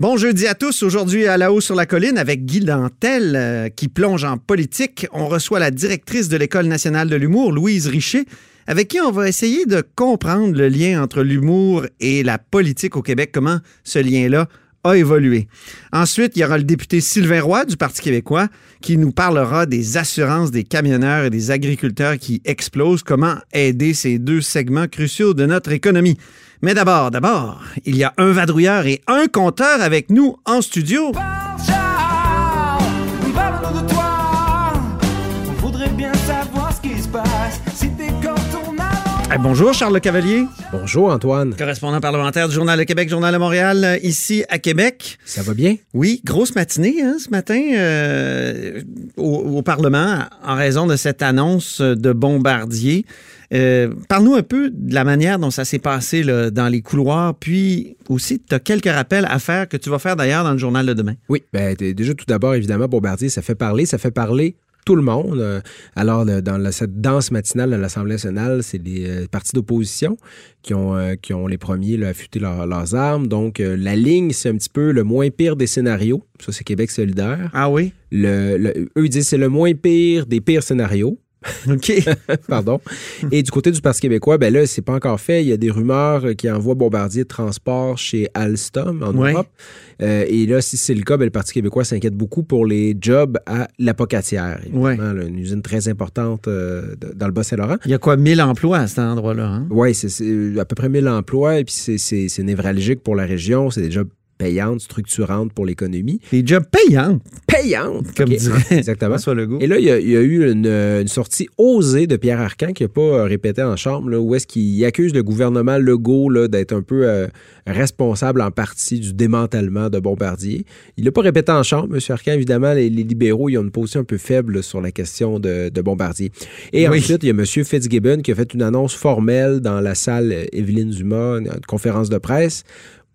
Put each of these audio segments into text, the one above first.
Bon jeudi à tous. Aujourd'hui, à la haut sur la colline, avec Guy Dantel, euh, qui plonge en politique, on reçoit la directrice de l'École nationale de l'humour, Louise Richer, avec qui on va essayer de comprendre le lien entre l'humour et la politique au Québec, comment ce lien-là a. Ensuite, il y aura le député Sylvain Roy du Parti québécois qui nous parlera des assurances des camionneurs et des agriculteurs qui explosent, comment aider ces deux segments cruciaux de notre économie? Mais d'abord, d'abord, il y a un vadrouilleur et un compteur avec nous en studio. Eh, bonjour Charles Le Cavalier, Bonjour Antoine, correspondant parlementaire du Journal de Québec, Journal de Montréal, euh, ici à Québec. ça va bien? Oui, grosse matinée hein, ce matin euh, au, au Parlement en raison de cette annonce de Bombardier. Euh, Parle-nous un peu de la manière dont ça s'est passé là, dans les couloirs, puis aussi, tu as quelques rappels à faire que tu vas faire d'ailleurs dans le journal de demain. Oui, ben, déjà tout d'abord, évidemment, Bombardier, ça fait parler, ça fait parler tout le monde. Euh, Alors, dans la- cette danse matinale de l'Assemblée nationale, c'est les euh, partis d'opposition qui ont, euh, qui ont les premiers là, affûté leur- leurs armes. Donc, la ligne, c'est un petit peu le moins pire des scénarios. Ça, c'est Québec solidaire. Ah oui? Le, le- eux, ils disent que c'est le moins pire des pires scénarios. OK. Pardon. Et du côté du Parti québécois, ben là, c'est pas encore fait. Il y a des rumeurs qui envoient Bombardier de transport chez Alstom en Ouais. Europe. Euh, et là, si c'est le cas, ben, le Parti québécois s'inquiète beaucoup pour les jobs à l'apocatière. Là, une usine très importante euh, dans le Bas-Saint-Laurent. Il y a quoi, 1000 emplois à cet endroit-là? Hein? Oui, c'est à peu près 1000 emplois et puis c'est névralgique pour la région. C'est des jobs payantes, structurantes pour l'économie. Des jobs payants, Payantes! comme dirait Exactement. François Legault. Et là, il y a, il y a eu une, une sortie osée de Pierre Arcan qui n'a pas euh, répété en chambre, là, où est-ce qu'il accuse le gouvernement Legault d'être un peu euh, responsable en partie du démantèlement de Bombardier. Il l'a pas répété en chambre, M. Arcan. Évidemment, les, les libéraux, ils ont une position un peu faible sur la question de, de Bombardier. Et Oui. ensuite, il y a M. Fitzgibbon qui a fait une annonce formelle dans la salle euh, Evelyne Dumas, une conférence de presse,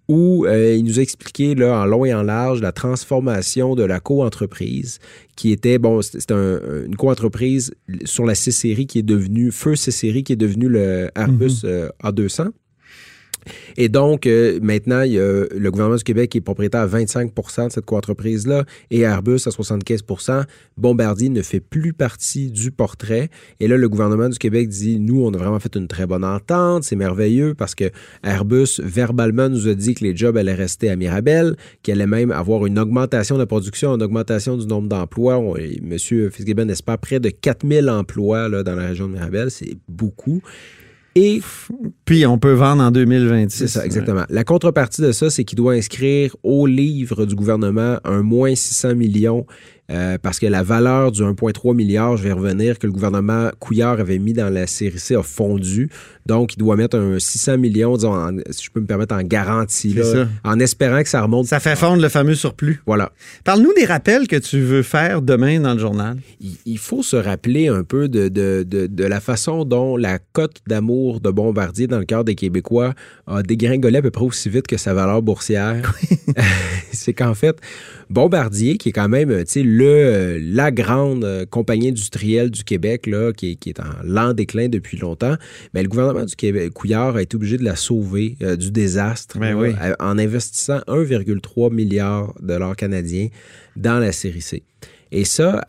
où euh, il nous a expliqué là, en long et en large la transformation de la co-entreprise qui était, bon, un- une co-entreprise sur la C-Série qui est devenue, Feu C-Série qui est devenue le Airbus euh, A200. Et donc, euh, maintenant, le gouvernement du Québec qui est propriétaire à 25 de cette co-entreprise-là et Airbus à 75% Bombardier ne fait plus partie du portrait. Et là, le gouvernement du Québec dit, nous, on a vraiment fait une très bonne entente, c'est merveilleux parce que Airbus, verbalement, nous a dit que les jobs allaient rester à Mirabel, qu'il allait même avoir une augmentation de la production, une augmentation du nombre d'emplois. M. Fitzgibbon espère près de 4000 emplois là, dans la région de Mirabel. C'est beaucoup. Et Puis on peut vendre en 2026. c'est ça, exactement. La contrepartie de ça, c'est qu'il doit inscrire au livre du gouvernement un moins 600 millions euh, parce que la valeur du 1,3 milliard, je vais revenir, que le gouvernement Couillard avait mis dans la série C a fondu. Donc, il doit mettre un 600 millions, disons, en- si je peux me permettre, en garantie, là, en espérant que ça remonte. Ça fait fondre le fameux surplus. Voilà. Parle-nous des rappels que tu veux faire demain dans le journal. il, il faut se rappeler un peu de, de, de, de la façon dont la cote d'amour de Bombardier dans le cœur des Québécois a dégringolé à peu près aussi vite que sa valeur boursière. C'est qu'en fait, Bombardier, qui est quand même tu sais, le, euh, la grande euh, compagnie industrielle du Québec, là, qui, est, qui est en lent déclin depuis longtemps, mais le gouvernement du Québec, Couillard, a été obligé de la sauver euh, du désastre Ben là, oui. à- en investissant 1,3 milliard de dollars canadiens dans la série C. Et ça,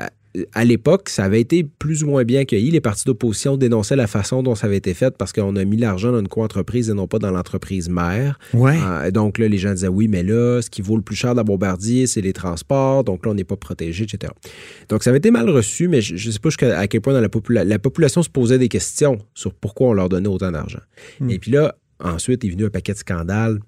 à- l'époque, ça avait été plus ou moins bien accueilli. Les partis d'opposition dénonçaient la façon dont ça avait été fait parce qu'on a mis l'argent dans une co-entreprise et non pas dans l'entreprise mère. Ouais. Euh, donc là, les gens disaient oui, mais là, ce qui vaut le plus cher de la Bombardier, c'est les transports. Donc là, on n'est pas protégé, etc. Donc ça avait été mal reçu, mais je ne sais pas jusqu'à à quel point dans la, popula- la population se posait des questions sur pourquoi on leur donnait autant d'argent. Et puis là, ensuite est venu un paquet de scandales.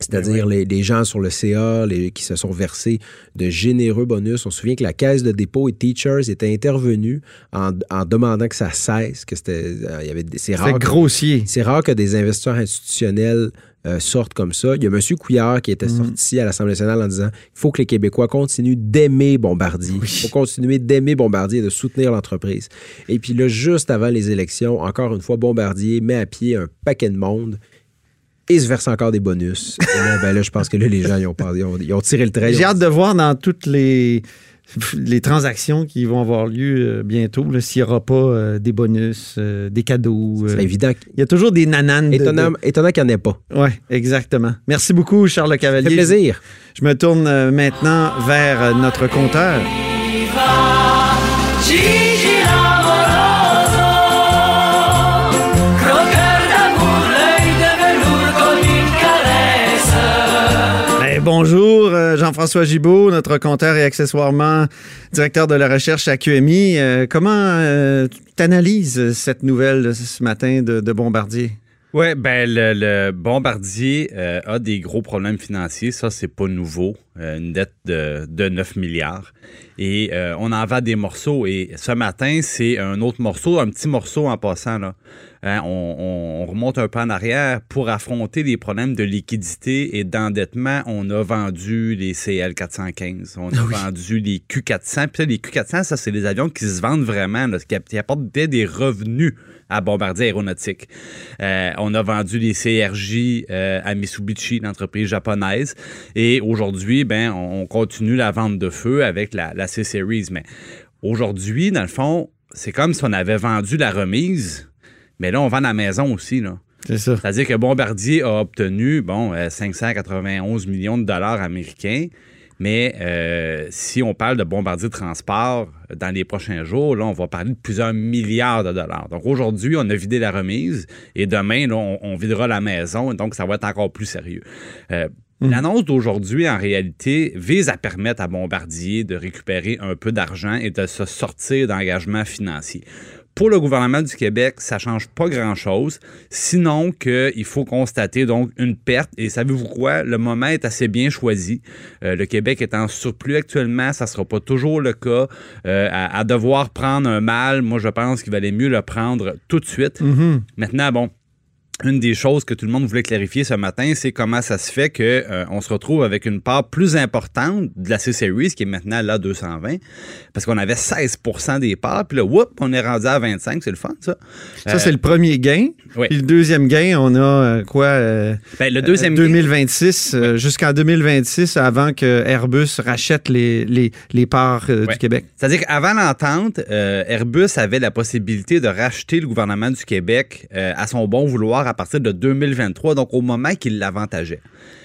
C'est-à-dire les, les gens sur le CA les- qui se sont versés de généreux bonus. On se souvient que la Caisse de dépôt et Teachers était intervenue en, en demandant que ça cesse, que c'était, euh, il y avait c'est rare que- grossier. c'est rare que des investisseurs institutionnels euh, sortent comme ça. Il y a M. Couillard qui était Mhm. sorti à l'Assemblée nationale en disant il faut que les Québécois continuent d'aimer Bombardier. Il faut continuer d'aimer Bombardier et de soutenir l'entreprise. Et puis là, juste avant les élections, encore une fois, Bombardier met à pied un paquet de monde et se verse encore des bonus. Et là, ben là, je pense que là, les gens, ils ont, pas- ils ont- ils ont tiré le trait. J'ai hâte de voir dans toutes les, les transactions qui vont avoir lieu euh, bientôt, s'il n'y aura pas euh, des bonus, euh, des cadeaux. euh. C'est évident. Il y a toujours des nananes. de- Étonnant, étonnant qu'il n'y en ait pas. Oui, exactement. Merci beaucoup, Charles Ça Cavalier. fait plaisir. Je me tourne maintenant vers notre compteur. Bonjour, euh, Jean-François Gibault, notre compteur et accessoirement directeur de la recherche à QMI. Euh, comment tu analyses cette nouvelle ce matin de, Bombardier? Oui, ben le, Bombardier euh, a des gros problèmes financiers. Ça, c'est pas nouveau. Euh, une dette de, de 9 milliards. Et euh, on en vend des morceaux. Et ce matin, c'est un autre morceau, un petit morceau en passant. Là. Hein, on, on- on remonte un peu en arrière. Pour affronter les problèmes de liquidité et d'endettement, on a vendu les CL 415. On a vendu les Q400. Puis les Q400, ça, c'est des avions qui se vendent vraiment, là, qui, qui apportent des, des revenus à Bombardier Aéronautique. Euh, on a vendu les CRJ euh, à Mitsubishi, l'entreprise japonaise. Et aujourd'hui, ben, on, on continue la vente de feu avec la, la C-Series. Mais aujourd'hui, dans le fond, c'est comme si on avait vendu la remise, mais là, on vend la maison aussi. Là. C'est ça. C'est-à-dire que Bombardier a obtenu, bon, euh, 591 millions de dollars américains. Mais euh, si on parle de Bombardier Transport euh, dans les prochains jours, là, on va parler de plusieurs milliards de dollars. Donc aujourd'hui, on a vidé la remise et demain, là, on, on videra la maison. Donc ça va être encore plus sérieux. Euh, L'annonce d'aujourd'hui, en réalité, vise à permettre à Bombardier de récupérer un peu d'argent et de se sortir d'engagements financiers. Pour le gouvernement du Québec, ça change pas grand-chose, sinon qu'il faut constater donc une perte. Et savez-vous quoi? Le moment est assez bien choisi. Euh, le Québec est en surplus actuellement, ça sera pas toujours le cas. Euh, à, à devoir prendre un mal, moi je pense qu'il valait mieux le prendre tout de suite. Maintenant, bon, une des choses que tout le monde voulait clarifier ce matin, c'est comment ça se fait que euh, on se retrouve avec une part plus importante de la C-Series, qui est maintenant là 220, parce qu'on avait 16% des parts, puis là, whoop, on est rendu à 25, c'est le fun, ça. Ça, Euh, c'est le premier gain. oui. Puis le deuxième gain, on a euh, quoi? euh, ben, le deuxième euh, 2026, euh, jusqu'en 2026, avant que Airbus rachète les, les, les parts du Québec. C'est-à-dire qu'avant l'entente, Airbus avait la possibilité de racheter le gouvernement du Québec à son bon vouloir à partir de 2023, donc au moment qu'il l'avantageait.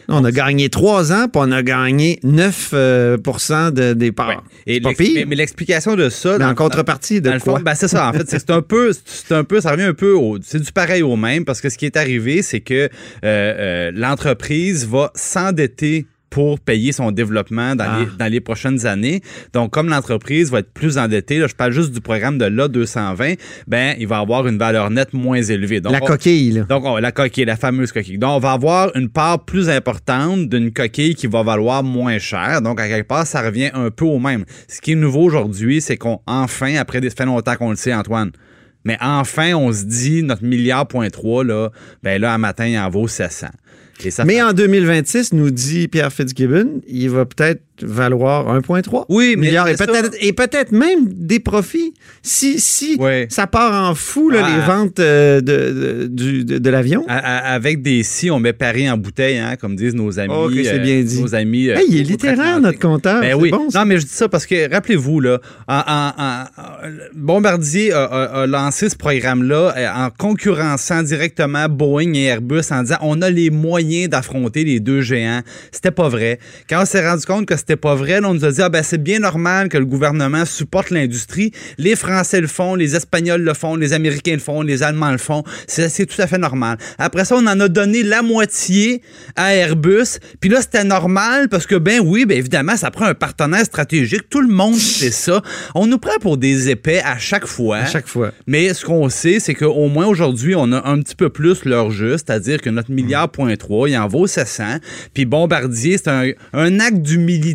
On a gagné trois ans, puis on a gagné 9 euh, de, des parts. Ouais. Et pas pire. mais, mais l'explication de ça... Mais en dans- contrepartie de dans quoi? ben, c'est ça. En fait, c'est c'est un peu, c'est un peu, ça revient un peu au, c'est du pareil au même parce que ce qui est arrivé, c'est que euh, euh, l'entreprise va s'endetter pour payer son développement dans, Ah. les, dans les prochaines années. Donc, comme l'entreprise va être plus endettée, là, je parle juste du programme de l'A220, ben, il va avoir une valeur nette moins élevée. Donc, la coquille, là. donc, on- la coquille, la fameuse coquille. Donc, on va avoir une part plus importante d'une coquille qui va valoir moins cher. Donc, à quelque part, ça revient un peu au même. Ce qui est nouveau aujourd'hui, c'est qu'on, enfin, après des ça fait longtemps qu'on le sait, Antoine, mais enfin, on se dit, notre milliard point 3, là, ben là, un matin, il en vaut 700. Et ça Mais fait- en 2026, nous dit Pierre Fitzgibbon, il va peut-être valoir 1,3 Oui, mais milliards et peut-être et peut-être même des profits. Si, si ça part en fou, là, Ah. les ventes euh, de, de, du- de- de l'avion. Avec des si, on met Paris en bouteille, hein, comme disent nos amis. C'est bien dit. Nos amis. euh, Hey, il est littéraire, notre compteur. Ben oui. bon, non, mais je dis ça parce que, rappelez-vous, là, en, en- en- en- Bombardier a, a- a lancé ce programme-là euh, en concurrençant directement Boeing et Airbus en disant on a les moyens d'affronter les deux géants. C'était pas vrai. Quand on s'est rendu compte que c'était pas vrai, là, on nous a dit ah, ben, c'est bien normal que le gouvernement supporte l'industrie. Les Français le font, les Espagnols le font, les Américains le font, les Allemands le font. C'est tout à fait normal. Après ça, on en a donné la moitié à Airbus. Puis là, c'était normal parce que, ben oui, ben évidemment, ça prend un partenaire stratégique. Tout le monde sait ça. On nous prend pour des épais à chaque fois. À chaque fois. Mais ce qu'on sait, c'est qu'au moins aujourd'hui, on a un petit peu plus leur juste, c'est-à-dire que notre milliard point 3, il en vaut 700. Puis Bombardier, c'est un, un acte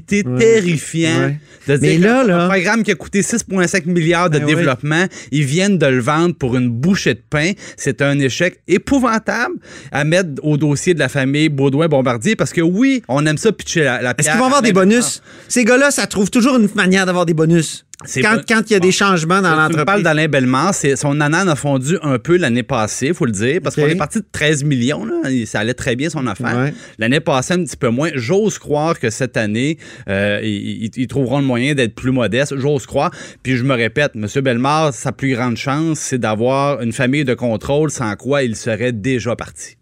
crédibilité Ouais. de dire Mais là, là- un programme qui a coûté 6,5 milliards de Ben développement, ils viennent de le vendre pour une bouchée de pain. C'est un échec épouvantable à mettre au dossier de la famille Baudouin-Bombardier parce que oui, on aime ça pitcher la, la Est-ce qu'ils vont avoir des bonus? Ces gars-là, ça trouve toujours une manière d'avoir des bonus. Quand, il y a bon. des changements dans Tu me parles l'entreprise. d'Alain Bellemare, son ananas a fondu un peu l'année passée, faut le dire, parce qu'on est parti de 13 millions, là, ça allait très bien son affaire. Ouais. L'année passée, un petit peu moins. J'ose croire que cette année, euh, ils trouveront le moyen d'être plus modestes. J'ose croire. Puis je me répète, M. Bellemare, sa plus grande chance, c'est d'avoir une famille de contrôle sans quoi il serait déjà parti.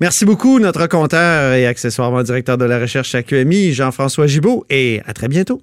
Merci beaucoup, notre compteur et accessoirement directeur de la recherche à QMI, Jean-François Gibault, et à très bientôt.